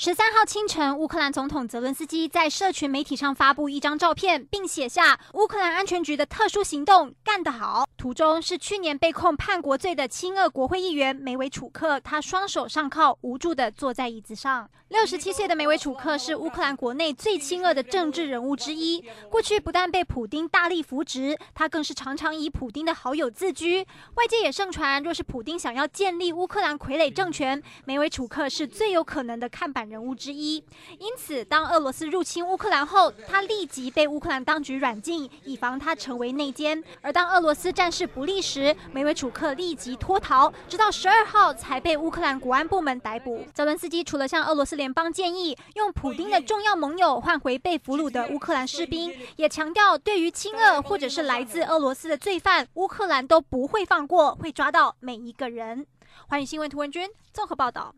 十三号清晨，乌克兰总统泽伦斯基在社群媒体上发布一张照片，并写下“乌克兰安全局的特殊行动干得好”。图中是去年被控叛国罪的亲俄国会议员梅维楚克，他双手上铐，无助地坐在椅子上。六十七岁的梅维楚克是乌克兰国内最亲俄的政治人物之一。过去不但被普丁大力扶植，他更是常常以普丁的好友自居。外界也盛传，若是普丁想要建立乌克兰傀儡政权，梅维楚克是最有可能的看板人物之一，因此当俄罗斯入侵乌克兰后，他立即被乌克兰当局软禁，以防他成为内奸。而当俄罗斯战事不利时，梅维楚克立即脱逃，直到十二号才被乌克兰国安部门逮捕。泽伦斯基除了向俄罗斯联邦建议用普丁的重要盟友换回被俘虏的乌克兰士兵，也强调对于亲俄或者是来自俄罗斯的罪犯，乌克兰都不会放过，会抓到每一个人。欢迎新闻图文君综合报道。